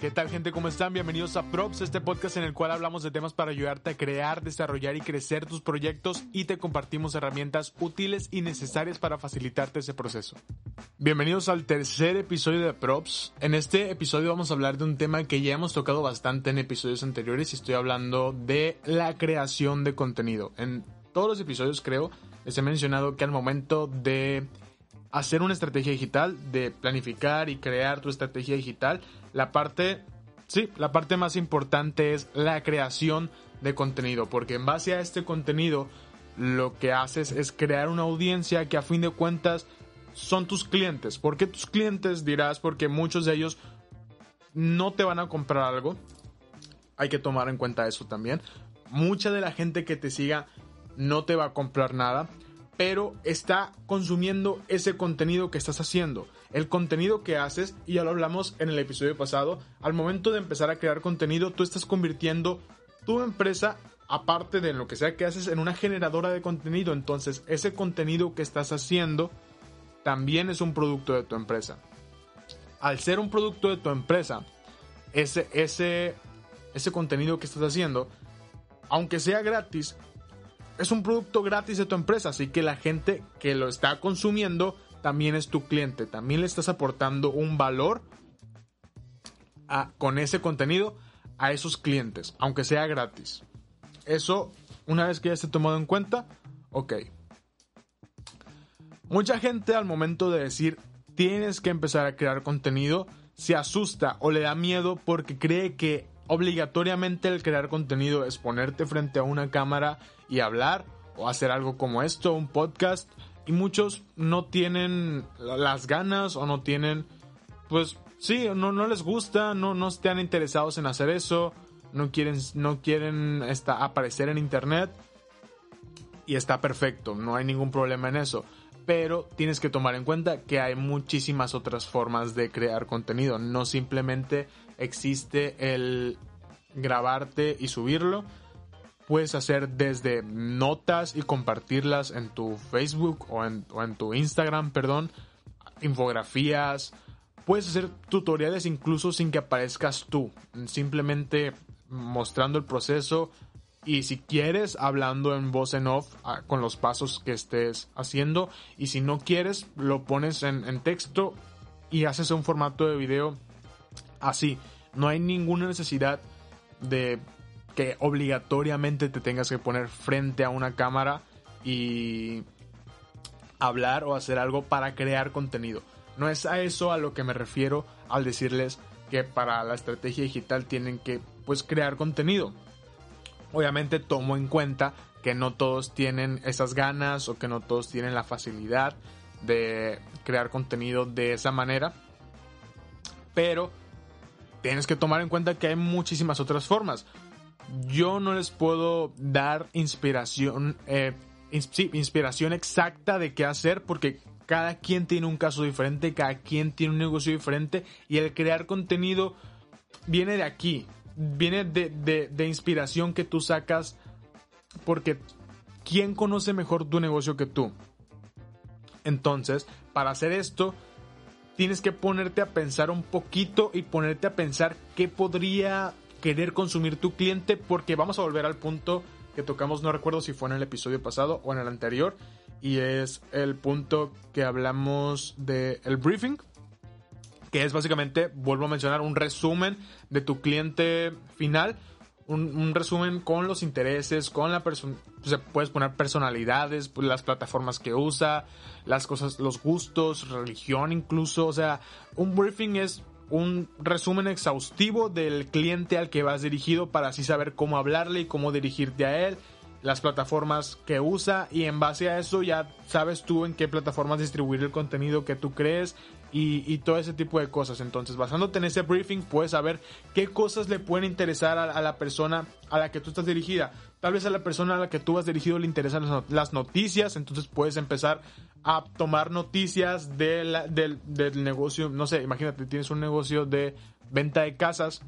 ¿Qué tal gente? ¿Cómo están? Bienvenidos a Props, este podcast en el cual hablamos de temas para ayudarte a crear, desarrollar y crecer tus proyectos y te compartimos herramientas útiles y necesarias para facilitarte ese proceso. Bienvenidos al tercer episodio de Props. En este episodio vamos a hablar de un tema que ya hemos tocado bastante en episodios anteriores y estoy hablando de la creación de contenido. En todos los episodios creo les he mencionado que al momento de hacer una estrategia digital, de planificar y crear tu estrategia digital, la parte, sí, la parte más importante es la creación de contenido, porque en base a este contenido lo que haces es crear una audiencia que a fin de cuentas son tus clientes. ¿Por qué tus clientes? Dirás, porque muchos de ellos no te van a comprar algo. Hay que tomar en cuenta eso también. Mucha de la gente que te siga no te va a comprar nada pero está consumiendo ese contenido que estás haciendo. El contenido que haces, y ya lo hablamos en el episodio pasado, al momento de empezar a crear contenido, tú estás convirtiendo tu empresa, aparte de lo que sea que haces, en una generadora de contenido. Entonces, ese contenido que estás haciendo también es un producto de tu empresa. Al ser un producto de tu empresa, ese, ese, ese contenido que estás haciendo, aunque sea gratis, es un producto gratis de tu empresa, así que la gente que lo está consumiendo también es tu cliente, también le estás aportando un valor con ese contenido a esos clientes, aunque sea gratis. Eso, una vez que ya esté tomado en cuenta, ok. Mucha gente al momento de decir tienes que empezar a crear contenido, se asusta o le da miedo porque cree que obligatoriamente el crear contenido es ponerte frente a una cámara y hablar o hacer algo como esto, un podcast. Y muchos no tienen las ganas o no tienen, pues sí, no, no les gusta, no, no están interesados en hacer eso, no quieren, no quieren aparecer en internet. Y está perfecto, no hay ningún problema en eso. Pero tienes que tomar en cuenta que hay muchísimas otras formas de crear contenido. No simplemente existe el grabarte y subirlo. Puedes hacer desde notas y compartirlas en tu Facebook o en, tu Instagram, perdón, infografías. Puedes hacer tutoriales incluso sin que aparezcas tú, simplemente mostrando el proceso y si quieres hablando en voz en off ah, con los pasos que estés haciendo y si no quieres lo pones en, en texto y haces un formato de video así. No hay ninguna necesidad de que obligatoriamente te tengas que poner frente a una cámara y hablar o hacer algo para crear contenido. No es a eso a lo que me refiero al decirles que para la estrategia digital tienen que pues crear contenido. Obviamente tomo en cuenta que no todos tienen esas ganas o que no todos tienen la facilidad de crear contenido de esa manera. Pero tienes que tomar en cuenta que hay muchísimas otras formas. Yo no les puedo dar inspiración, eh, inspiración exacta de qué hacer porque cada quien tiene un caso diferente, cada quien tiene un negocio diferente y el crear contenido viene de aquí, viene de, de inspiración que tú sacas porque ¿quién conoce mejor tu negocio que tú? Entonces, para hacer esto, tienes que ponerte a pensar un poquito y ponerte a pensar qué podría querer consumir tu cliente porque vamos a volver al punto que tocamos, no recuerdo si fue en el episodio pasado o en el anterior, y es el punto que hablamos del el briefing, que es básicamente, vuelvo a mencionar, un resumen de tu cliente final un, resumen con los intereses, con la persona, se puedes poner personalidades, pues, las plataformas que usa, las cosas, los gustos, religión incluso, o sea, un briefing es un resumen exhaustivo del cliente al que vas dirigido para así saber cómo hablarle y cómo dirigirte a él, las plataformas que usa y en base a eso ya sabes tú en qué plataformas distribuir el contenido que tú crees, y, todo ese tipo de cosas. Entonces, basándote en ese briefing, puedes saber qué cosas le pueden interesar a, la persona a la que tú estás dirigida. Tal vez a la persona a la que tú has dirigido le interesan las noticias, entonces puedes empezar a tomar noticias del, del negocio. No sé, imagínate, tienes un negocio de venta de casas,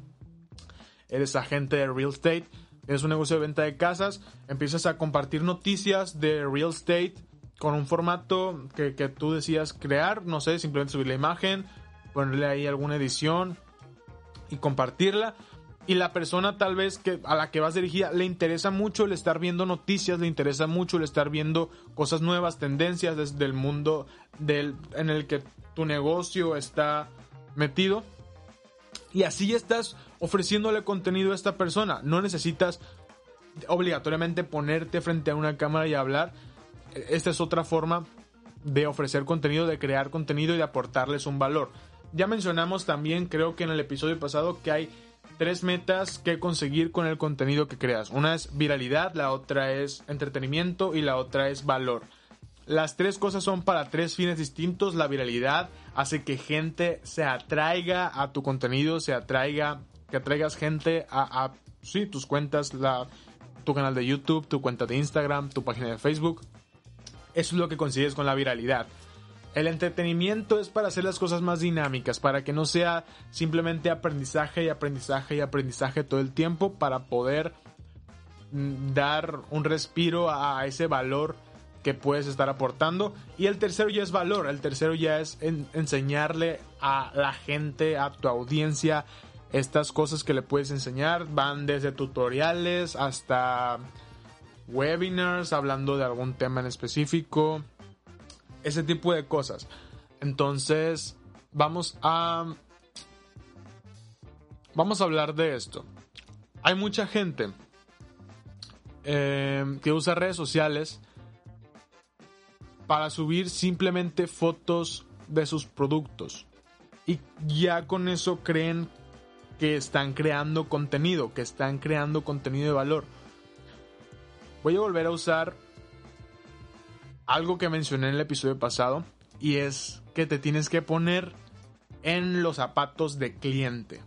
eres agente de real estate, tienes un negocio de venta de casas, empiezas a compartir noticias de real estate con un formato que, tú decías crear, no sé, simplemente subir la imagen, ponerle ahí alguna edición y compartirla. Y la persona tal vez que a la que vas dirigida le interesa mucho el estar viendo noticias, le interesa mucho el estar viendo cosas nuevas, tendencias desde el mundo del, en el que tu negocio está metido. Y así estás ofreciéndole contenido a esta persona. No necesitas obligatoriamente ponerte frente a una cámara y hablar, esta es otra forma de ofrecer contenido, de crear contenido y de aportarles un valor. Ya mencionamos también, creo que en el episodio pasado, que hay tres metas que conseguir con el contenido que creas. Una es viralidad, la otra es entretenimiento y la otra es valor. Las tres cosas son para tres fines distintos. La viralidad hace que gente se atraiga a tu contenido, se atraiga, que atraigas gente a, sí, tus cuentas, tu canal de YouTube, tu cuenta de Instagram, tu página de Facebook. Es lo que consigues con la viralidad. El entretenimiento es para hacer las cosas más dinámicas, para que no sea simplemente aprendizaje y aprendizaje y aprendizaje todo el tiempo, para poder mm, dar un respiro a ese valor que puedes estar aportando. Y el tercero ya es valor, el tercero ya es enseñarle a la gente, a tu audiencia, estas cosas que le puedes enseñar. Van desde tutoriales hasta webinars hablando de algún tema en específico, ese tipo de cosas. Entonces, vamos a vamos a hablar de esto. Hay mucha gente eh, que usa redes sociales para subir simplemente fotos de sus productos. Y ya con eso creen que están creando contenido, que están creando contenido de valor voy a volver a usar algo que mencioné en el episodio pasado y es que te tienes que poner en los zapatos de cliente.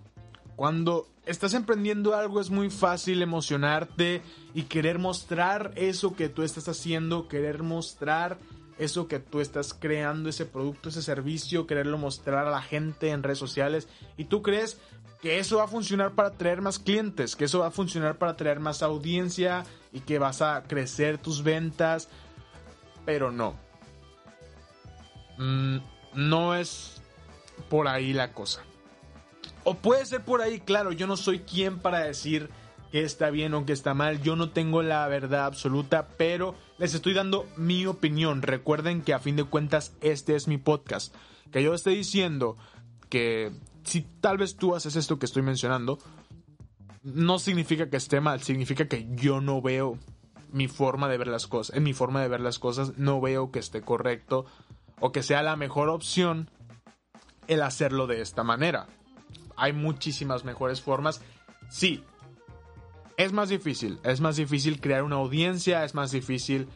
Cuando estás emprendiendo algo es muy fácil emocionarte y querer mostrar eso que tú estás haciendo, querer mostrar eso que tú estás creando, ese producto, ese servicio, quererlo mostrar a la gente en redes sociales y tú crees que eso va a funcionar para traer más clientes, que eso va a funcionar para traer más audiencia y que vas a crecer tus ventas, pero no. Mm, no es por ahí la cosa. O puede ser por ahí, claro, yo no soy quien para decir que está bien o que está mal, yo no tengo la verdad absoluta, pero les estoy dando mi opinión. Recuerden que a fin de cuentas este es mi podcast. Que yo esté diciendo que si tal vez tú haces esto que estoy mencionando, no significa que esté mal, significa que yo no veo mi forma de ver las cosas. En mi forma de ver las cosas no veo que esté correcto o que sea la mejor opción el hacerlo de esta manera. Hay muchísimas mejores formas. Sí, es más difícil, es más difícil crear una audiencia, es más difícil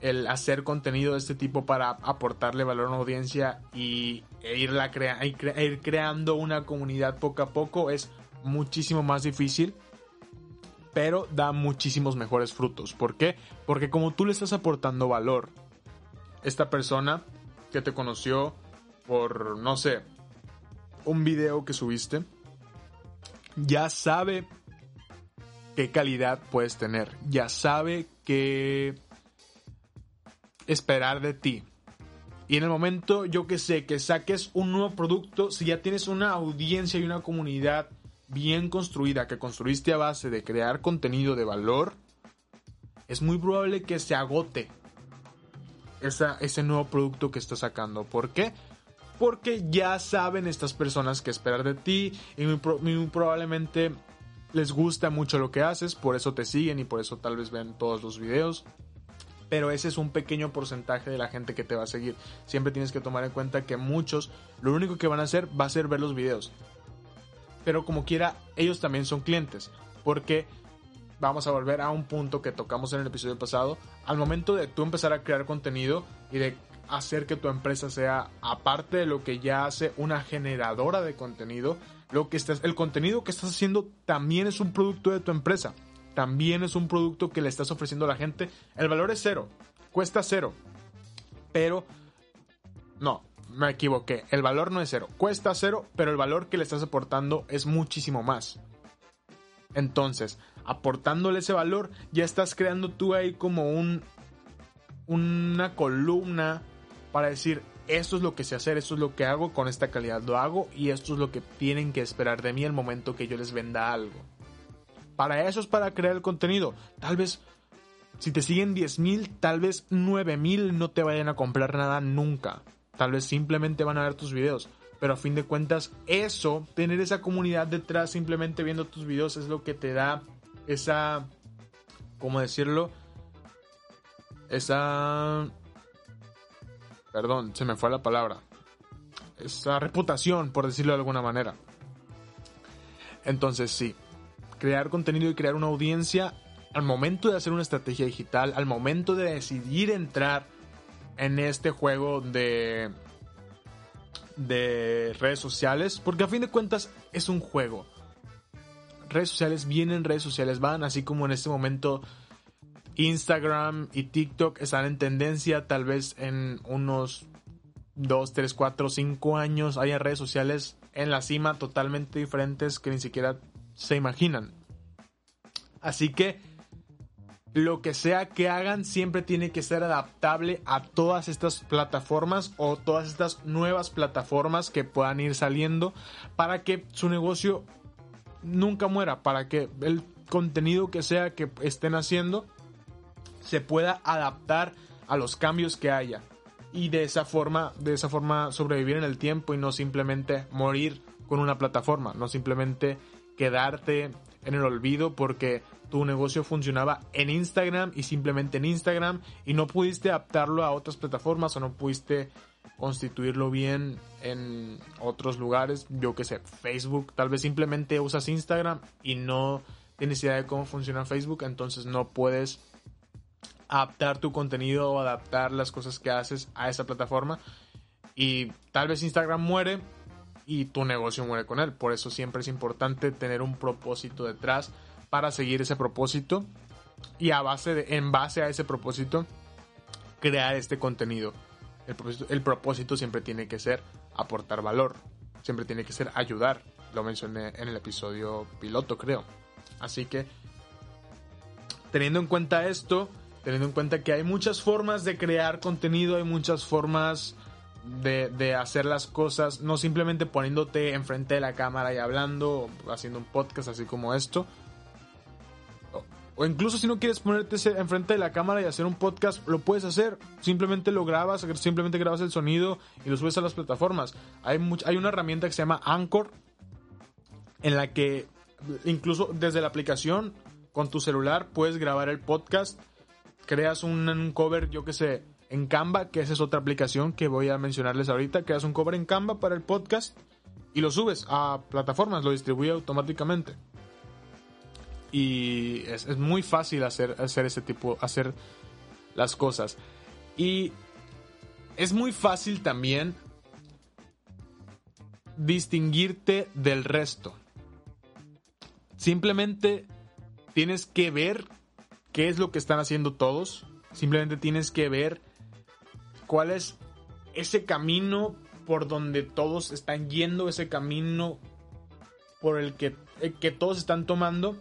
el hacer contenido de este tipo para aportarle valor a una audiencia y e irla e ir creando una comunidad poco a poco es muchísimo más difícil pero da muchísimos mejores frutos. ¿Por qué? Porque como tú le estás aportando valor, esta persona que te conoció por, no sé, un video que subiste, ya sabe qué calidad puedes tener, ya sabe qué esperar de ti. Y en el momento, yo que sé, que saques un nuevo producto, si ya tienes una audiencia y una comunidad bien construida, que construiste a base de crear contenido de valor, es muy probable que se agote ese nuevo producto que estás sacando. ¿Por qué? Porque ya saben estas personas que esperar de ti y muy probablemente les gusta mucho lo que haces, por eso te siguen y por eso tal vez ven todos los videos pero ese es un pequeño porcentaje de la gente que te va a seguir. Siempre tienes que tomar en cuenta que muchos lo único que van a hacer va a ser ver los videos. Pero como quiera, ellos también son clientes, porque vamos a volver a un punto que tocamos en el episodio pasado. Al momento de tú empezar a crear contenido y de hacer que tu empresa sea, aparte de lo que ya hace, una generadora de contenido. Lo que estás, el contenido que estás haciendo también es un producto de tu empresa. También es un producto que le estás ofreciendo a la gente. El valor es cero. Cuesta cero. Pero... No, me equivoqué. El valor no es cero. Cuesta cero, pero el valor que le estás aportando es muchísimo más. Entonces, aportándole ese valor, ya estás creando tú ahí como un, una columna para decir, esto es lo que sé hacer, esto es lo que hago con esta calidad, lo hago y esto es lo que tienen que esperar de mí el momento que yo les venda algo. Para eso es para crear el contenido. Tal vez, si te siguen 10.000, tal vez 9.000 no te vayan a comprar nada nunca. Tal vez simplemente van a ver tus videos. Pero a fin de cuentas, eso, tener esa comunidad detrás simplemente viendo tus videos es lo que te da esa, ¿cómo decirlo? Esa... Perdón, se me fue la palabra. Esa reputación, por decirlo de alguna manera. Entonces sí, crear contenido y crear una audiencia al momento de hacer una estrategia digital, al momento de decidir entrar en este juego de de redes sociales, porque a fin de cuentas es un juego. Redes sociales vienen, redes sociales van, así como en este momento Instagram y TikTok están en tendencia, tal vez en unos 2, 3, 4, 5 años haya redes sociales en la cima totalmente diferentes que ni siquiera se imaginan. Así que lo que sea que hagan siempre tiene que ser adaptable a todas estas plataformas o todas estas nuevas plataformas que puedan ir saliendo para que su negocio nunca muera, para que el contenido que sea que estén haciendo se pueda adaptar a los cambios que haya y de esa forma, de esa forma sobrevivir en el tiempo y no simplemente morir con una plataforma, no simplemente quedarte en el olvido porque tu negocio funcionaba en Instagram y simplemente en Instagram y no pudiste adaptarlo a otras plataformas o no pudiste constituirlo bien en otros lugares, yo que sé, Facebook, tal vez simplemente usas Instagram y no tienes idea de cómo funciona Facebook, entonces no puedes adaptar tu contenido o adaptar las cosas que haces a esa plataforma. Y tal vez Instagram muere y tu negocio muere con él, por eso siempre es importante tener un propósito detrás para seguir ese propósito y a base de, en base a ese propósito crear este contenido. El propósito, siempre tiene que ser aportar valor, siempre tiene que ser ayudar. Lo mencioné en el episodio piloto, creo. Así que, teniendo en cuenta esto, teniendo en cuenta que hay muchas formas de crear contenido, hay muchas formas de, de, hacer las cosas, no simplemente poniéndote enfrente de la cámara y hablando, haciendo un podcast así como esto, o incluso si no quieres ponerte enfrente de la cámara y hacer un podcast, lo puedes hacer. Simplemente lo grabas, simplemente grabas el sonido y lo subes a las plataformas. Hay, hay una herramienta que se llama Anchor, en la que incluso desde la aplicación, con tu celular, puedes grabar el podcast. Creas un, cover, yo que sé, en Canva, que esa es otra aplicación que voy a mencionarles ahorita. Creas un cover en Canva para el podcast y lo subes a plataformas, lo distribuye automáticamente y es, muy fácil hacer, hacer ese tipo, hacer las cosas. Y es muy fácil también distinguirte del resto. Simplemente tienes que ver qué es lo que están haciendo todos. Simplemente tienes que ver cuál es ese camino por donde todos están yendo, ese camino por el que, el que todos están tomando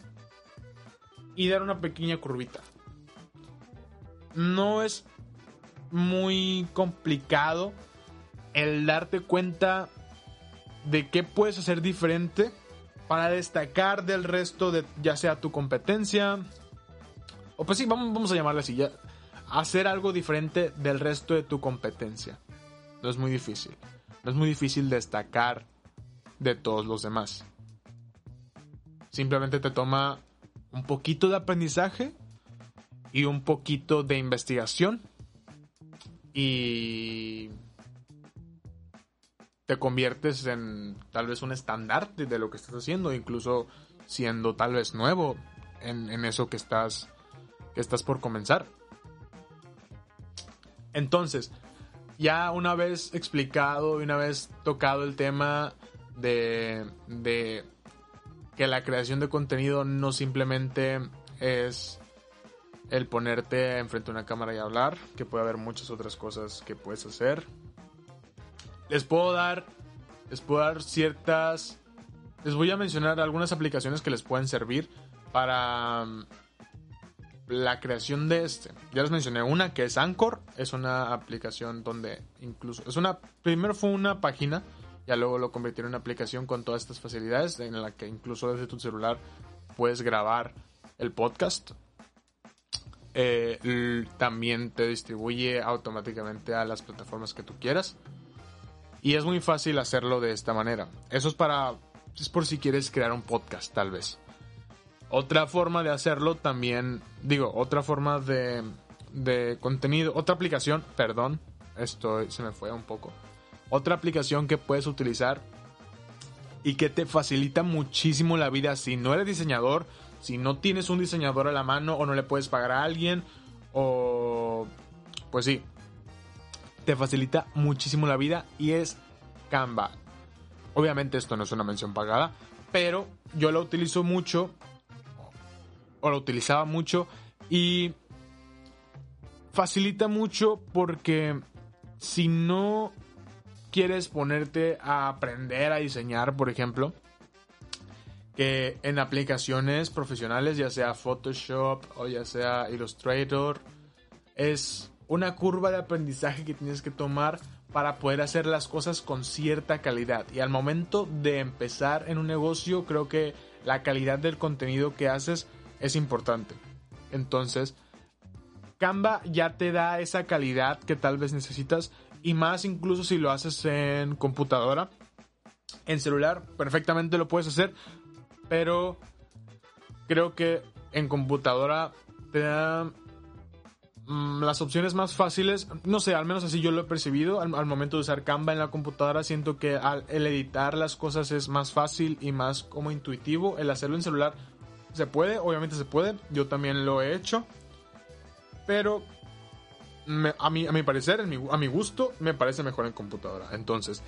y dar una pequeña curvita. No es muy complicado el darte cuenta de qué puedes hacer diferente para destacar del resto de ya sea tu competencia o pues sí, vamos, vamos a llamarle así, ya, hacer algo diferente del resto de tu competencia. No es muy difícil. No es muy difícil destacar de todos los demás. Simplemente te toma un poquito de aprendizaje y un poquito de investigación y te conviertes en tal vez un estandarte de lo que estás haciendo, incluso siendo tal vez nuevo en, en eso que estás, que estás por comenzar. Entonces, ya una vez explicado y una vez tocado el tema de, de que la creación de contenido no simplemente es el ponerte enfrente de una cámara y hablar, que puede haber muchas otras cosas que puedes hacer. Les puedo dar, les puedo dar ciertas, les voy a mencionar algunas aplicaciones que les pueden servir para la creación de este. Ya les mencioné una que es Anchor, es una aplicación donde incluso, es una, primero fue una página, ya luego lo convirtieron en una aplicación con todas estas facilidades en la que incluso desde tu celular puedes grabar el podcast eh, también te distribuye automáticamente a las plataformas que tú quieras. Y es muy fácil hacerlo de esta manera. Eso es para. Es por si quieres crear un podcast, tal vez. Otra forma de hacerlo también. Digo, otra forma de, de contenido. Otra aplicación, perdón. Esto se me fue un poco. Otra aplicación que puedes utilizar y que te facilita muchísimo la vida si no eres diseñador si no tienes un diseñador a la mano o no le puedes pagar a alguien o pues sí, te facilita muchísimo la vida y es Canva. Obviamente esto no es una mención pagada, pero yo lo utilizo mucho o lo utilizaba mucho y facilita mucho porque si no quieres ponerte a aprender a diseñar, por ejemplo, que en aplicaciones profesionales, ya sea Photoshop o ya sea Illustrator, es una curva de aprendizaje que tienes que tomar para poder hacer las cosas con cierta calidad. Y al momento de empezar en un negocio, creo que la calidad del contenido que haces es importante. Entonces, Canva ya te da esa calidad que tal vez necesitas y más incluso si lo haces en computadora. En celular perfectamente lo puedes hacer, pero creo que en computadora te da mm, las opciones más fáciles, no sé, al menos así yo lo he percibido al, momento de usar Canva en la computadora, siento que al, el editar las cosas es más fácil y más como intuitivo, el hacerlo en celular se puede, obviamente se puede, yo también lo he hecho, pero a, mí, a mi parecer, a mi gusto, me parece mejor en computadora, entonces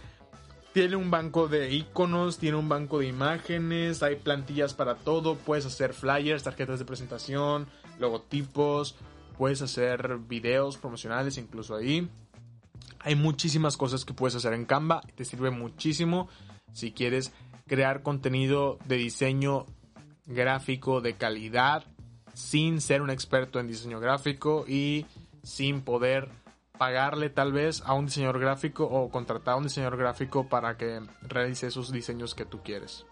tiene un banco de iconos, tiene un banco de imágenes, hay plantillas para todo, puedes hacer flyers, tarjetas de presentación, logotipos, puedes hacer videos promocionales incluso ahí. Hay muchísimas cosas que puedes hacer en Canva, te sirve muchísimo si quieres crear contenido de diseño gráfico de calidad sin ser un experto en diseño gráfico y sin poder pagarle tal vez a un diseñador gráfico o contratar a un diseñador gráfico para que realice esos diseños que tú quieres.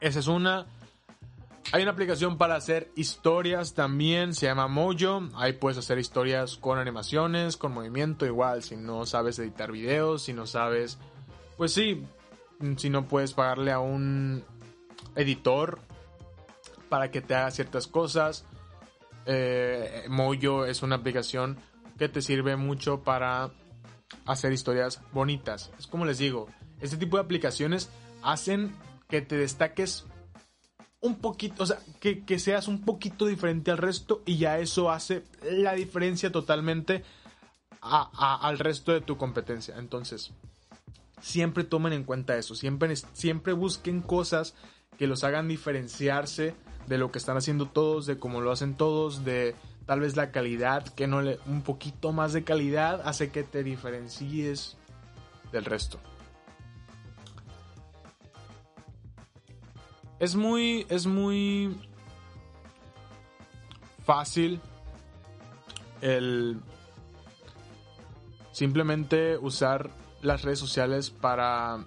Esa es una. Hay una aplicación para hacer historias también, se llama Mojo. Ahí puedes hacer historias con animaciones, con movimiento, igual. Si no sabes editar videos, si no sabes. Pues sí, si no puedes pagarle a un editor para que te haga ciertas cosas. Eh, Mojo es una aplicación que te sirve mucho para hacer historias bonitas. Es como les digo, este tipo de aplicaciones hacen que te destaques un poquito, o sea, que, seas un poquito diferente al resto y ya eso hace la diferencia totalmente al resto de tu competencia. Entonces, siempre tomen en cuenta eso, siempre, siempre busquen cosas que los hagan diferenciarse de lo que están haciendo todos, de cómo lo hacen todos, de tal vez la calidad, que no le, un poquito más de calidad hace que te diferencies del resto. Es muy, es muy fácil el simplemente usar las redes sociales para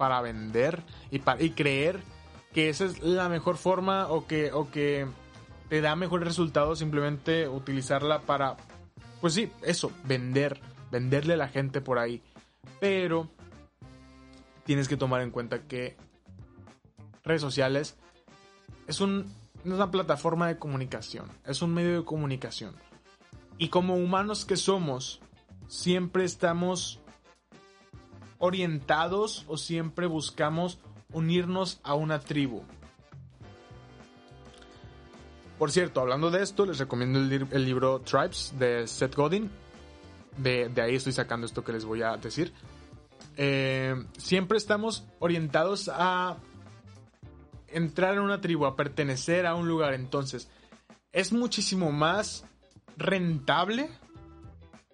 para vender y, para, y creer que esa es la mejor forma o que, o que te da mejores resultados simplemente utilizarla para, pues sí, eso, vender, venderle a la gente por ahí. Pero tienes que tomar en cuenta que redes sociales es, un, una plataforma de comunicación, es un medio de comunicación. Y como humanos que somos, siempre estamos orientados o siempre buscamos unirnos a una tribu. Por cierto, hablando de esto, les recomiendo el, libro Tribes de Seth Godin. De, ahí estoy sacando esto que les voy a decir. Eh, siempre estamos orientados a entrar en una tribu, a pertenecer a un lugar. Entonces, es muchísimo más rentable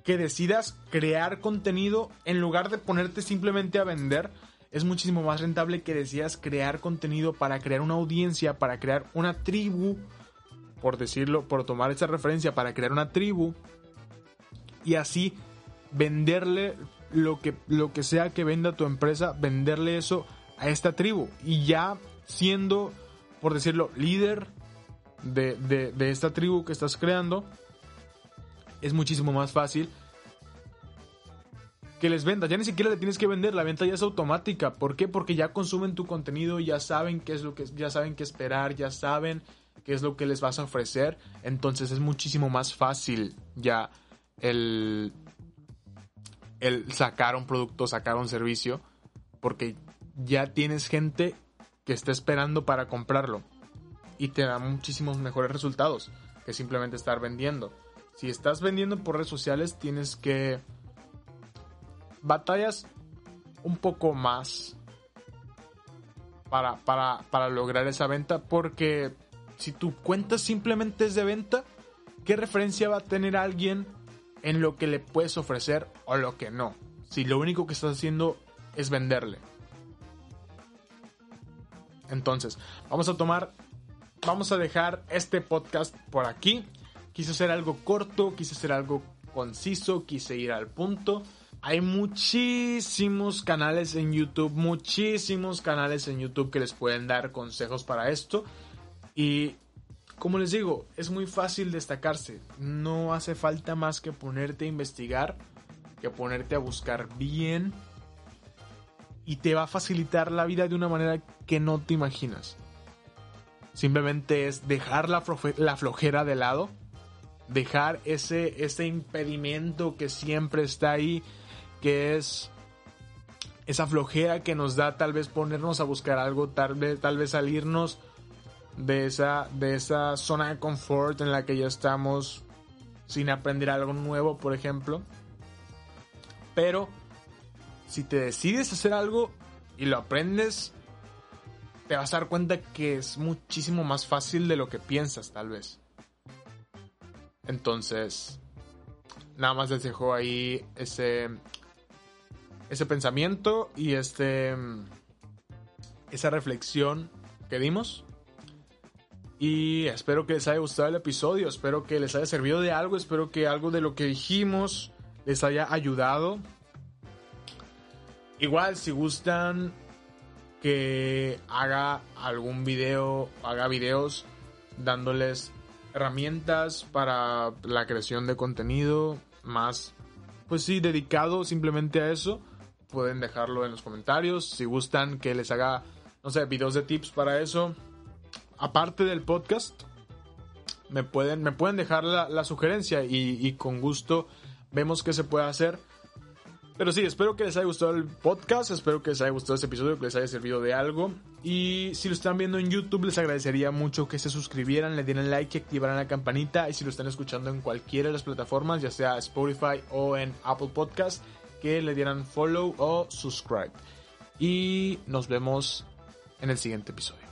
que decidas crear contenido en lugar de ponerte simplemente a vender. Es muchísimo más rentable que decidas crear contenido para crear una audiencia, para crear una tribu por decirlo, por tomar esa referencia para crear una tribu y así venderle lo que, lo que sea que venda tu empresa, venderle eso a esta tribu y ya siendo, por decirlo, líder de, de esta tribu que estás creando, es muchísimo más fácil que les venda. Ya ni siquiera le tienes que vender, la venta ya es automática. ¿Por qué? Porque ya consumen tu contenido, ya saben qué es lo que ya saben qué esperar, ya saben qué es lo que les vas a ofrecer, entonces es muchísimo más fácil ya el, el sacar un producto, sacar un servicio, porque ya tienes gente que está esperando para comprarlo y te da muchísimos mejores resultados que simplemente estar vendiendo. Si estás vendiendo por redes sociales, tienes que batallas un poco más para, para, para lograr esa venta porque si tu cuenta simplemente es de venta, ¿qué referencia va a tener alguien en lo que le puedes ofrecer o lo que no? Si lo único que estás haciendo es venderle. Entonces, vamos a tomar, vamos a dejar este podcast por aquí. Quise hacer algo corto, quise hacer algo conciso, quise ir al punto. Hay muchísimos canales en YouTube, muchísimos canales en YouTube que les pueden dar consejos para esto. Y como les digo, es muy fácil destacarse. No hace falta más que ponerte a investigar, que ponerte a buscar bien. Y te va a facilitar la vida de una manera que no te imaginas. Simplemente es dejar la, flojera de lado. Dejar ese, ese impedimento que siempre está ahí. Que es esa flojera que nos da tal vez ponernos a buscar algo. Tal vez, tal vez salirnos de esa, de esa zona de confort en la que ya estamos sin aprender algo nuevo, por ejemplo. Pero si te decides hacer algo y lo aprendes, te vas a dar cuenta que es muchísimo más fácil de lo que piensas, tal vez. Entonces, nada más les dejo ahí ese, ese pensamiento y este, esa reflexión que dimos. Y espero que les haya gustado el episodio, espero que les haya servido de algo, espero que algo de lo que dijimos les haya ayudado. Igual, si gustan que haga algún video, haga videos dándoles herramientas para la creación de contenido más, pues sí, dedicado simplemente a eso, pueden dejarlo en los comentarios. Si gustan que les haga, no sé, videos de tips para eso, aparte del podcast, me pueden, me pueden dejar la, sugerencia y, con gusto vemos qué se puede hacer. Pero sí, espero que les haya gustado el podcast, espero que les haya gustado este episodio, que les haya servido de algo. Y si lo están viendo en YouTube, les agradecería mucho que se suscribieran, le dieran like y activaran la campanita. Y si lo están escuchando en cualquiera de las plataformas, ya sea Spotify o en Apple Podcast, que le dieran follow o subscribe. Y nos vemos en el siguiente episodio.